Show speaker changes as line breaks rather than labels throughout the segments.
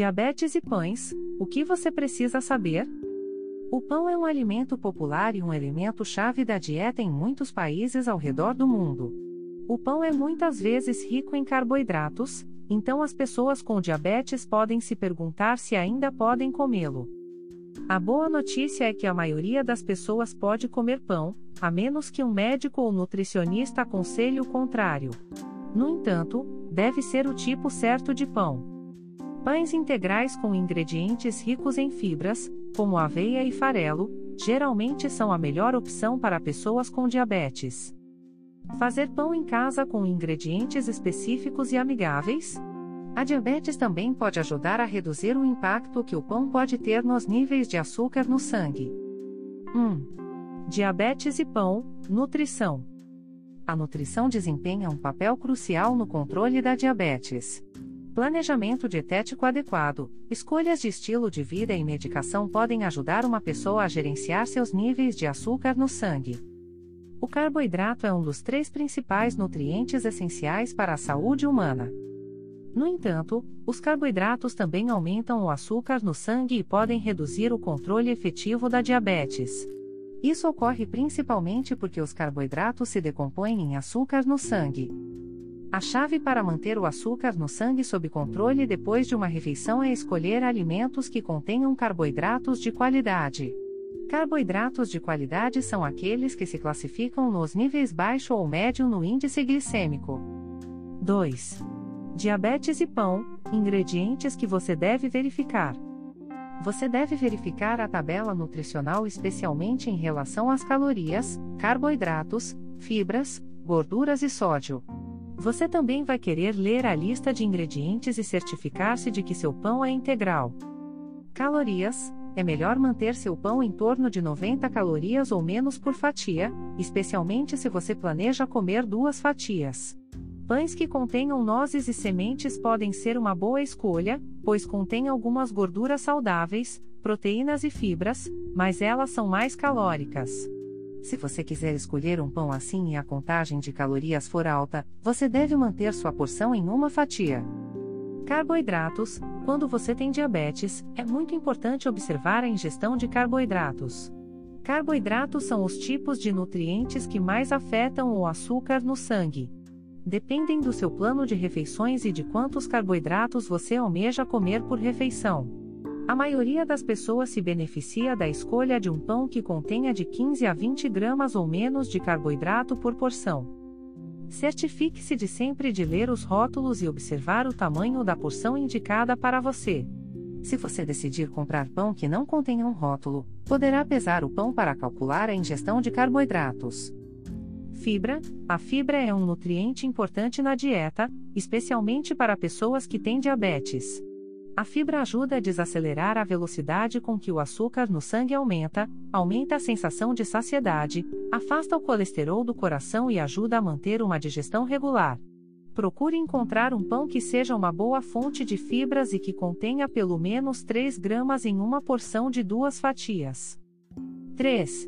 Diabetes e pães: o que você precisa saber? O pão é um alimento popular e um elemento-chave da dieta em muitos países ao redor do mundo. O pão é muitas vezes rico em carboidratos, então as pessoas com diabetes podem se perguntar se ainda podem comê-lo. A boa notícia é que a maioria das pessoas pode comer pão, a menos que um médico ou nutricionista aconselhe o contrário. No entanto, deve ser o tipo certo de pão. Pães integrais com ingredientes ricos em fibras, como aveia e farelo, geralmente são a melhor opção para pessoas com diabetes. Fazer pão em casa com ingredientes específicos e amigáveis? A diabetes também pode ajudar a reduzir o impacto que o pão pode ter nos níveis de açúcar no sangue. 1. Diabetes e pão, nutrição. A nutrição desempenha um papel crucial no controle da diabetes. Planejamento dietético adequado, escolhas de estilo de vida e medicação podem ajudar uma pessoa a gerenciar seus níveis de açúcar no sangue. O carboidrato é um dos três principais nutrientes essenciais para a saúde humana. No entanto, os carboidratos também aumentam o açúcar no sangue e podem reduzir o controle efetivo da diabetes. Isso ocorre principalmente porque os carboidratos se decompõem em açúcar no sangue. A chave para manter o açúcar no sangue sob controle depois de uma refeição é escolher alimentos que contenham carboidratos de qualidade. Carboidratos de qualidade são aqueles que se classificam nos níveis baixo ou médio no índice glicêmico. 2. Diabetes e pão, ingredientes que você deve verificar. Você deve verificar a tabela nutricional especialmente em relação às calorias, carboidratos, fibras, gorduras e sódio. Você também vai querer ler a lista de ingredientes e certificar-se de que seu pão é integral. Calorias: é melhor manter seu pão em torno de 90 calorias ou menos por fatia, especialmente se você planeja comer duas fatias. Pães que contenham nozes e sementes podem ser uma boa escolha, pois contêm algumas gorduras saudáveis, proteínas e fibras, mas elas são mais calóricas. Se você quiser escolher um pão assim e a contagem de calorias for alta, você deve manter sua porção em uma fatia. Carboidratos: quando você tem diabetes, é muito importante observar a ingestão de carboidratos. Carboidratos são os tipos de nutrientes que mais afetam o açúcar no sangue dependem do seu plano de refeições e de quantos carboidratos você almeja comer por refeição. A maioria das pessoas se beneficia da escolha de um pão que contenha de 15 a 20 gramas ou menos de carboidrato por porção. Certifique-se de sempre de ler os rótulos e observar o tamanho da porção indicada para você. Se você decidir comprar pão que não contenha um rótulo, poderá pesar o pão para calcular a ingestão de carboidratos. Fibra: a fibra é um nutriente importante na dieta, especialmente para pessoas que têm diabetes. A fibra ajuda a desacelerar a velocidade com que o açúcar no sangue aumenta, aumenta a sensação de saciedade, afasta o colesterol do coração e ajuda a manter uma digestão regular. Procure encontrar um pão que seja uma boa fonte de fibras e que contenha pelo menos 3 gramas em uma porção de duas fatias. 3.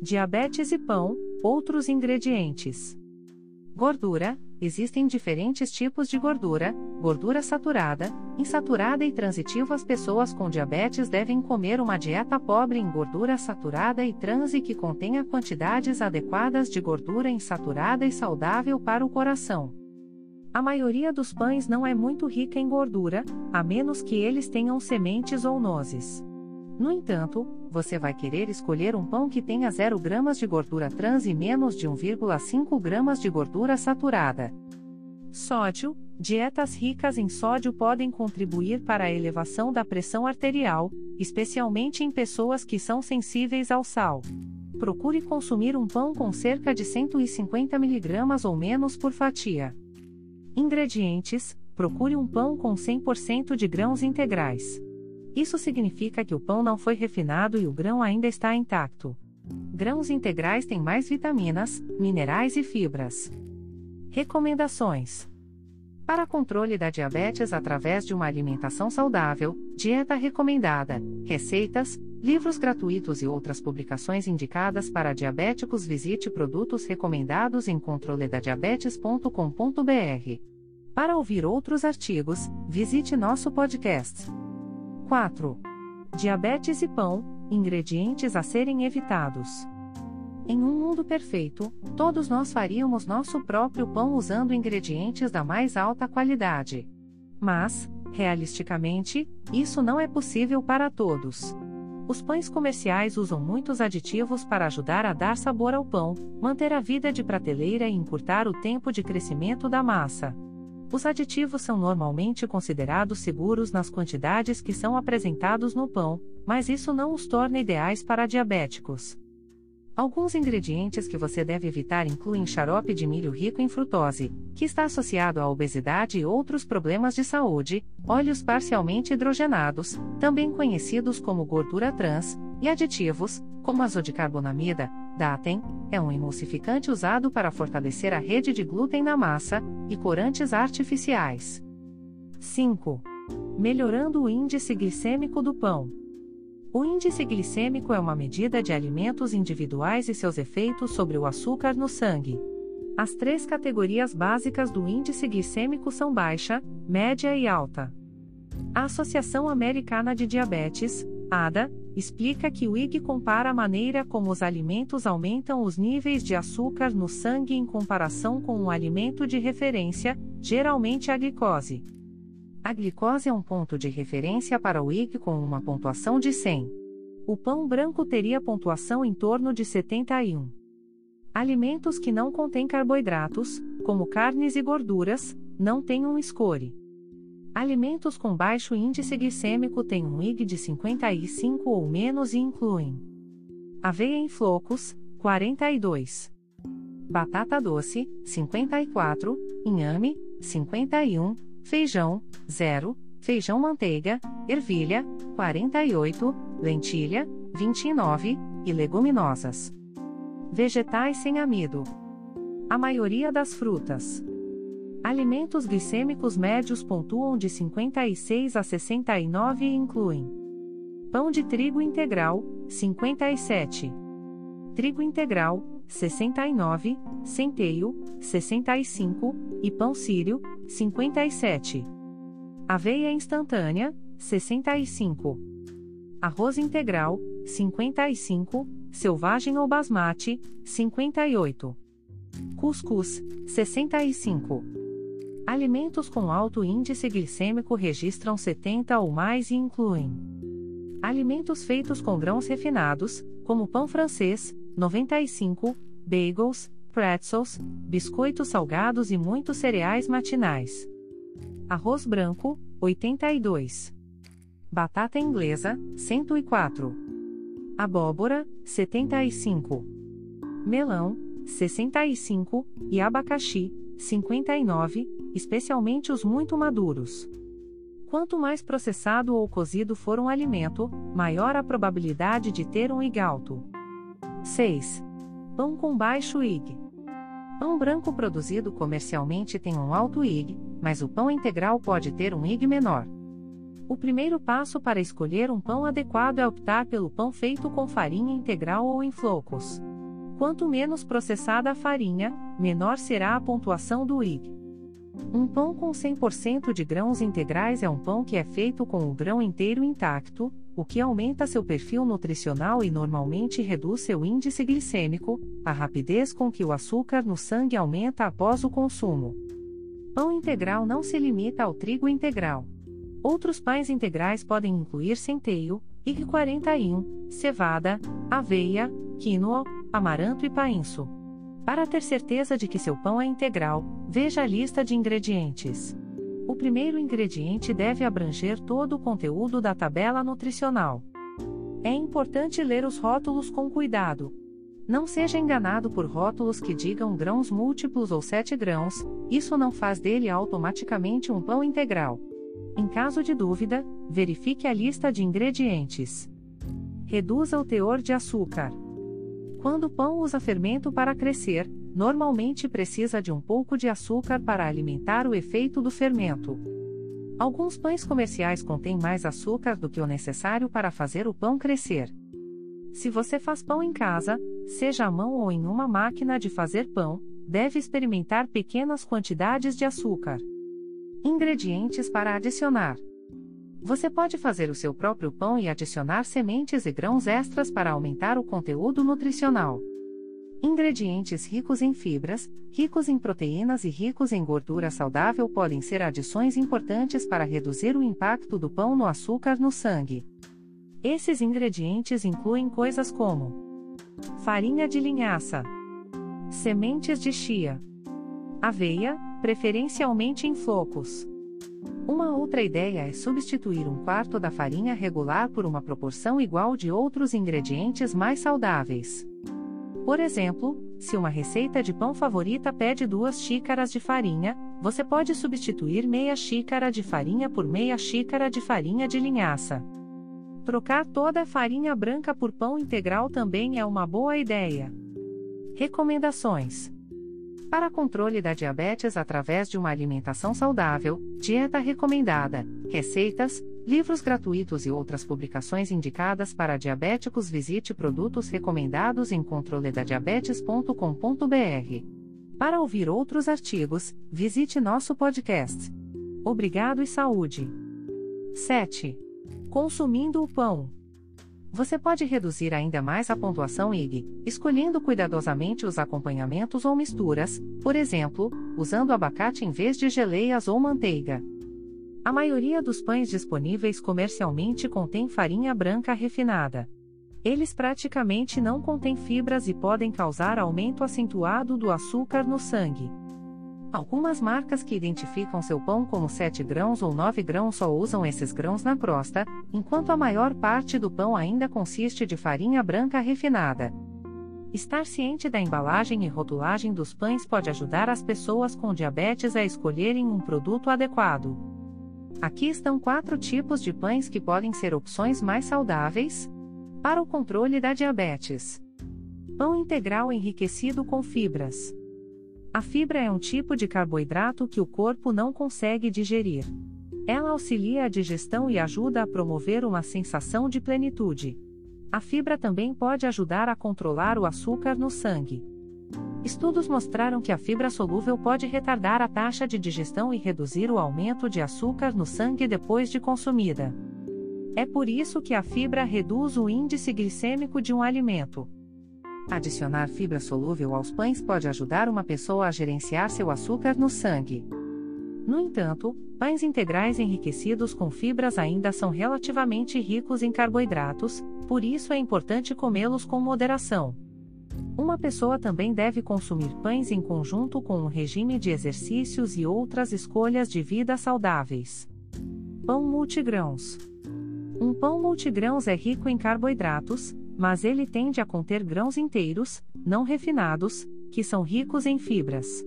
Diabetes e pão Outros ingredientes: Gordura: existem diferentes tipos de gordura, gordura saturada, insaturada e transitiva. As pessoas com diabetes devem comer uma dieta pobre em gordura saturada e trans e que contenha quantidades adequadas de gordura insaturada e saudável para o coração. A maioria dos pães não é muito rica em gordura, a menos que eles tenham sementes ou nozes. No entanto, você vai querer escolher um pão que tenha 0 gramas de gordura trans e menos de 1,5 gramas de gordura saturada. Sódio: dietas ricas em sódio podem contribuir para a elevação da pressão arterial, especialmente em pessoas que são sensíveis ao sal. Procure consumir um pão com cerca de 150 mg ou menos por fatia. Ingredientes: procure um pão com 100% de grãos integrais. Isso significa que o pão não foi refinado e o grão ainda está intacto. Grãos integrais têm mais vitaminas, minerais e fibras. Recomendações: Para controle da diabetes através de uma alimentação saudável, dieta recomendada, receitas, livros gratuitos e outras publicações indicadas para diabéticos, visite produtos recomendados em controledadiabetes.com.br. Para ouvir outros artigos, visite nosso podcast. 4. Diabetes e pão ingredientes a serem evitados. Em um mundo perfeito, todos nós faríamos nosso próprio pão usando ingredientes da mais alta qualidade. Mas, realisticamente, isso não é possível para todos. Os pães comerciais usam muitos aditivos para ajudar a dar sabor ao pão, manter a vida de prateleira e encurtar o tempo de crescimento da massa. Os aditivos são normalmente considerados seguros nas quantidades que são apresentados no pão, mas isso não os torna ideais para diabéticos. Alguns ingredientes que você deve evitar incluem xarope de milho rico em frutose, que está associado à obesidade e outros problemas de saúde, óleos parcialmente hidrogenados, também conhecidos como gordura trans, e aditivos, como azodicarbonamida, Datem, é um emulsificante usado para fortalecer a rede de glúten na massa, e corantes artificiais. 5. Melhorando o índice glicêmico do pão. O índice glicêmico é uma medida de alimentos individuais e seus efeitos sobre o açúcar no sangue. As três categorias básicas do índice glicêmico são baixa, média e alta. A Associação Americana de Diabetes, ADA, explica que o IG compara a maneira como os alimentos aumentam os níveis de açúcar no sangue em comparação com um alimento de referência, geralmente a glicose. A glicose é um ponto de referência para o IG com uma pontuação de 100. O pão branco teria pontuação em torno de 71. Alimentos que não contêm carboidratos, como carnes e gorduras, não têm um score. Alimentos com baixo índice glicêmico têm um IG de 55 ou menos e incluem aveia em flocos, 42. Batata doce, 54, inhame, 51, feijão, 0, feijão manteiga, ervilha, 48, lentilha, 29, e leguminosas. Vegetais sem amido. A maioria das frutas. Alimentos glicêmicos médios pontuam de 56 a 69 e incluem pão de trigo integral, 57, trigo integral, 69, centeio, 65 e pão sírio, 57. Aveia instantânea, 65. Arroz integral, 55, selvagem ou basmati, 58. Cuscuz, 65. Alimentos com alto índice glicêmico registram 70 ou mais e incluem alimentos feitos com grãos refinados, como pão francês, 95, bagels, pretzels, biscoitos salgados e muitos cereais matinais. Arroz branco, 82. Batata inglesa, 104. Abóbora, 75. Melão, 65, e abacaxi, 59, especialmente os muito maduros. Quanto mais processado ou cozido for um alimento, maior a probabilidade de ter um IG alto. 6. Pão com baixo IG. Pão branco produzido comercialmente tem um alto IG, mas o pão integral pode ter um IG menor. O primeiro passo para escolher um pão adequado é optar pelo pão feito com farinha integral ou em flocos. Quanto menos processada a farinha, menor será a pontuação do IG. Um pão com 100% de grãos integrais é um pão que é feito com o grão inteiro intacto, o que aumenta seu perfil nutricional e normalmente reduz seu índice glicêmico, a rapidez com que o açúcar no sangue aumenta após o consumo. Pão integral não se limita ao trigo integral. Outros pães integrais podem incluir centeio, IG41, cevada, aveia, quinoa, amaranto e painço. Para ter certeza de que seu pão é integral, veja a lista de ingredientes. O primeiro ingrediente deve abranger todo o conteúdo da tabela nutricional. É importante ler os rótulos com cuidado. Não seja enganado por rótulos que digam grãos múltiplos ou 7 grãos, isso não faz dele automaticamente um pão integral. Em caso de dúvida, verifique a lista de ingredientes. Reduza o teor de açúcar. Quando o pão usa fermento para crescer, normalmente precisa de um pouco de açúcar para alimentar o efeito do fermento. Alguns pães comerciais contêm mais açúcar do que o necessário para fazer o pão crescer. Se você faz pão em casa, seja à mão ou em uma máquina de fazer pão, deve experimentar pequenas quantidades de açúcar. Ingredientes para adicionar: Você pode fazer o seu próprio pão e adicionar sementes e grãos extras para aumentar o conteúdo nutricional. Ingredientes ricos em fibras, ricos em proteínas e ricos em gordura saudável podem ser adições importantes para reduzir o impacto do pão no açúcar no sangue. Esses ingredientes incluem coisas como farinha de linhaça, sementes de chia, aveia, preferencialmente em flocos. Uma outra ideia é substituir um quarto da farinha regular por uma proporção igual de outros ingredientes mais saudáveis. Por exemplo, se uma receita de pão favorita pede duas xícaras de farinha, você pode substituir meia xícara de farinha por meia xícara de farinha de linhaça. Trocar toda a farinha branca por pão integral também é uma boa ideia. Recomendações: Para controle da diabetes através de uma alimentação saudável, dieta recomendada, receitas, livros gratuitos e outras publicações indicadas para diabéticos, visite produtos recomendados em controledadiabetes.com.br. Para ouvir outros artigos, visite nosso podcast. Obrigado e saúde. 7. Consumindo o pão. Você pode reduzir ainda mais a pontuação IG, escolhendo cuidadosamente os acompanhamentos ou misturas, por exemplo, usando abacate em vez de geleias ou manteiga. A maioria dos pães disponíveis comercialmente contém farinha branca refinada. Eles praticamente não contêm fibras e podem causar aumento acentuado do açúcar no sangue. Algumas marcas que identificam seu pão como 7 grãos ou 9 grãos só usam esses grãos na crosta, enquanto a maior parte do pão ainda consiste de farinha branca refinada. Estar ciente da embalagem e rotulagem dos pães pode ajudar as pessoas com diabetes a escolherem um produto adequado. Aqui estão quatro tipos de pães que podem ser opções mais saudáveis para o controle da diabetes: pão integral enriquecido com fibras. A fibra é um tipo de carboidrato que o corpo não consegue digerir. Ela auxilia a digestão e ajuda a promover uma sensação de plenitude. A fibra também pode ajudar a controlar o açúcar no sangue. Estudos mostraram que a fibra solúvel pode retardar a taxa de digestão e reduzir o aumento de açúcar no sangue depois de consumida. É por isso que a fibra reduz o índice glicêmico de um alimento. Adicionar fibra solúvel aos pães pode ajudar uma pessoa a gerenciar seu açúcar no sangue. No entanto, pães integrais enriquecidos com fibras ainda são relativamente ricos em carboidratos, por isso é importante comê-los com moderação. Uma pessoa também deve consumir pães em conjunto com um regime de exercícios e outras escolhas de vida saudáveis. Pão multigrãos. Um pão multigrãos é rico em carboidratos, mas ele tende a conter grãos inteiros, não refinados, que são ricos em fibras.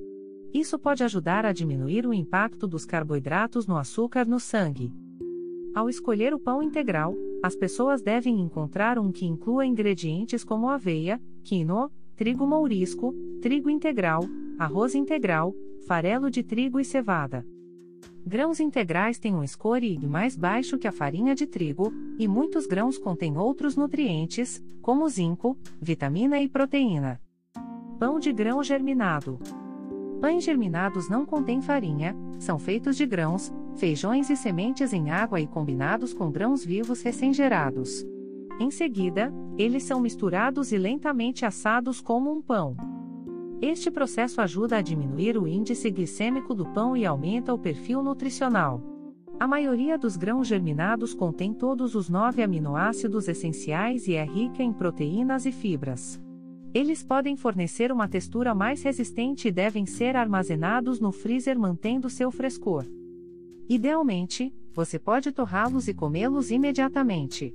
Isso pode ajudar a diminuir o impacto dos carboidratos no açúcar no sangue. Ao escolher o pão integral, as pessoas devem encontrar um que inclua ingredientes como aveia, quinoa, trigo mourisco, trigo integral, arroz integral, farelo de trigo e cevada. Grãos integrais têm um score IG mais baixo que a farinha de trigo, e muitos grãos contêm outros nutrientes, como zinco, vitamina e proteína. Pão de grão germinado. Pães germinados não contêm farinha, são feitos de grãos, feijões e sementes em água e combinados com grãos vivos recém-gerados. Em seguida, eles são misturados e lentamente assados como um pão. Este processo ajuda a diminuir o índice glicêmico do pão e aumenta o perfil nutricional. A maioria dos grãos germinados contém todos os nove aminoácidos essenciais e é rica em proteínas e fibras. Eles podem fornecer uma textura mais resistente e devem ser armazenados no freezer mantendo seu frescor. Idealmente, você pode torrá-los e comê-los imediatamente.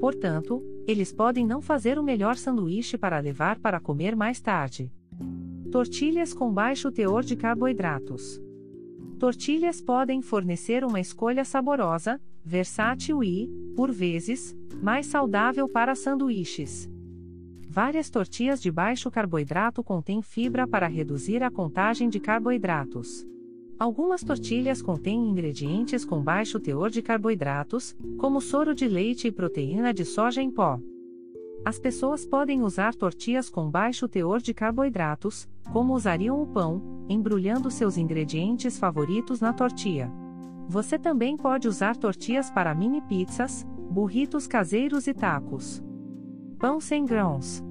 Portanto, eles podem não fazer o melhor sanduíche para levar para comer mais tarde. Tortilhas com baixo teor de carboidratos. Tortilhas podem fornecer uma escolha saborosa, versátil e, por vezes, mais saudável para sanduíches. Várias tortilhas de baixo carboidrato contêm fibra para reduzir a contagem de carboidratos. Algumas tortilhas contêm ingredientes com baixo teor de carboidratos, como soro de leite e proteína de soja em pó. As pessoas podem usar tortilhas com baixo teor de carboidratos, como usariam o pão, embrulhando seus ingredientes favoritos na tortilha. Você também pode usar tortilhas para mini pizzas, burritos caseiros e tacos. Pão sem grãos.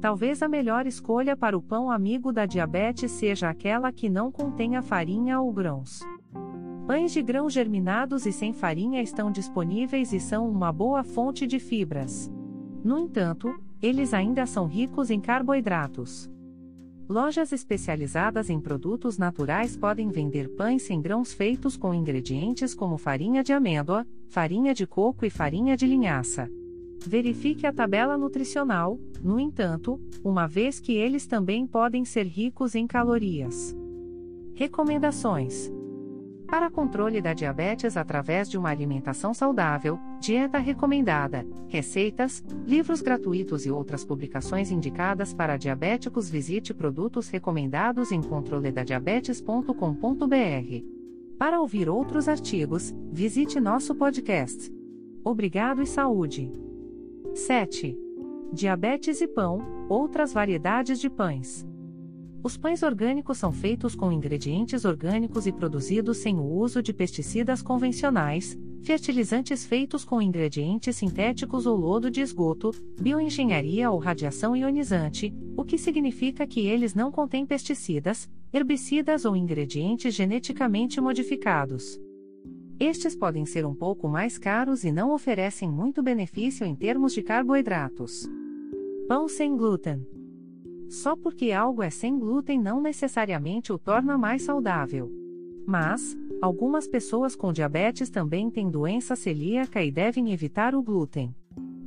Talvez a melhor escolha para o pão amigo da diabetes seja aquela que não contenha farinha ou grãos. Pães de grãos germinados e sem farinha estão disponíveis e são uma boa fonte de fibras. No entanto, eles ainda são ricos em carboidratos. Lojas especializadas em produtos naturais podem vender pães sem grãos feitos com ingredientes como farinha de amêndoa, farinha de coco e farinha de linhaça. Verifique a tabela nutricional, no entanto, uma vez que eles também podem ser ricos em calorias. Recomendações: Para controle da diabetes através de uma alimentação saudável, dieta recomendada, receitas, livros gratuitos e outras publicações indicadas para diabéticos, visite produtos recomendados em controledadiabetes.com.br. Para ouvir outros artigos, visite nosso podcast. Obrigado e saúde! 7. Diabetes e pão, outras variedades de pães. Os pães orgânicos são feitos com ingredientes orgânicos e produzidos sem o uso de pesticidas convencionais, fertilizantes feitos com ingredientes sintéticos ou lodo de esgoto, bioengenharia ou radiação ionizante, o que significa que eles não contêm pesticidas, herbicidas ou ingredientes geneticamente modificados. Estes podem ser um pouco mais caros e não oferecem muito benefício em termos de carboidratos. Pão sem glúten. Só porque algo é sem glúten não necessariamente o torna mais saudável. Mas, algumas pessoas com diabetes também têm doença celíaca e devem evitar o glúten.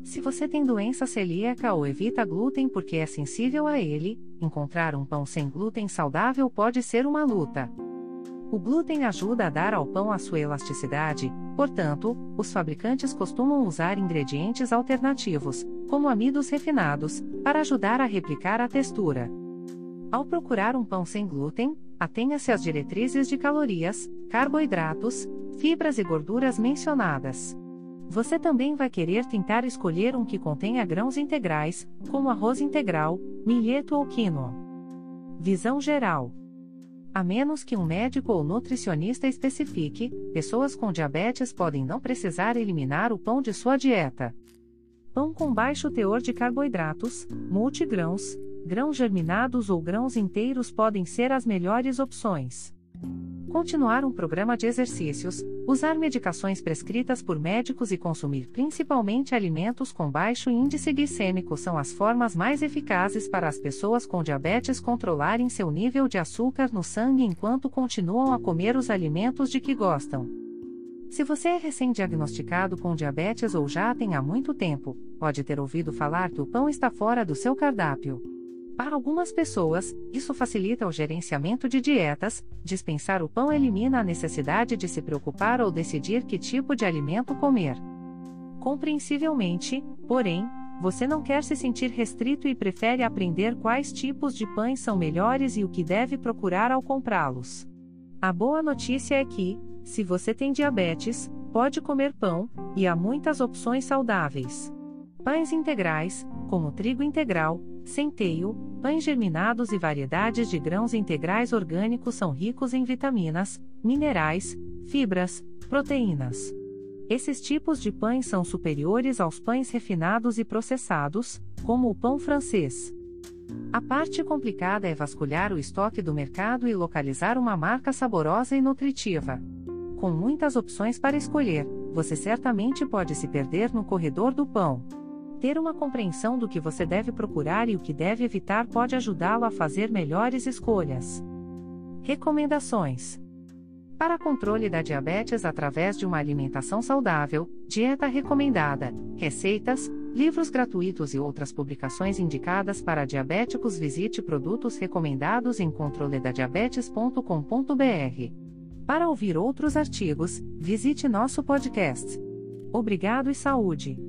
Se você tem doença celíaca ou evita glúten porque é sensível a ele, encontrar um pão sem glúten saudável pode ser uma luta. O glúten ajuda a dar ao pão a sua elasticidade, portanto, os fabricantes costumam usar ingredientes alternativos, como amidos refinados, para ajudar a replicar a textura. Ao procurar um pão sem glúten, atenha-se às diretrizes de calorias, carboidratos, fibras e gorduras mencionadas. Você também vai querer tentar escolher um que contenha grãos integrais, como arroz integral, milheto ou quinoa. Visão geral. A menos que um médico ou nutricionista especifique, pessoas com diabetes podem não precisar eliminar o pão de sua dieta. Pão com baixo teor de carboidratos, multigrãos, grãos germinados ou grãos inteiros podem ser as melhores opções continuar um programa de exercícios, usar medicações prescritas por médicos e consumir principalmente alimentos com baixo índice glicêmico são as formas mais eficazes para as pessoas com diabetes controlarem seu nível de açúcar no sangue enquanto continuam a comer os alimentos de que gostam. Se você é recém-diagnosticado com diabetes ou já tem há muito tempo, pode ter ouvido falar que o pão está fora do seu cardápio. Para algumas pessoas, isso facilita o gerenciamento de dietas, dispensar o pão elimina a necessidade de se preocupar ou decidir que tipo de alimento comer. Compreensivelmente, porém, você não quer se sentir restrito e prefere aprender quais tipos de pães são melhores e o que deve procurar ao comprá-los. A boa notícia é que, se você tem diabetes, pode comer pão, e há muitas opções saudáveis. Pães integrais, como trigo integral, centeio, pães germinados e variedades de grãos integrais orgânicos são ricos em vitaminas, minerais, fibras, proteínas. Esses tipos de pães são superiores aos pães refinados e processados, como o pão francês. A parte complicada é vasculhar o estoque do mercado e localizar uma marca saborosa e nutritiva. Com muitas opções para escolher, você certamente pode se perder no corredor do pão. Ter uma compreensão do que você deve procurar e o que deve evitar pode ajudá-lo a fazer melhores escolhas. Recomendações: Para controle da diabetes através de uma alimentação saudável, dieta recomendada, receitas, livros gratuitos e outras publicações indicadas para diabéticos, visite produtos recomendados em controledadiabetes.com.br. Para ouvir outros artigos, visite nosso podcast. Obrigado e saúde!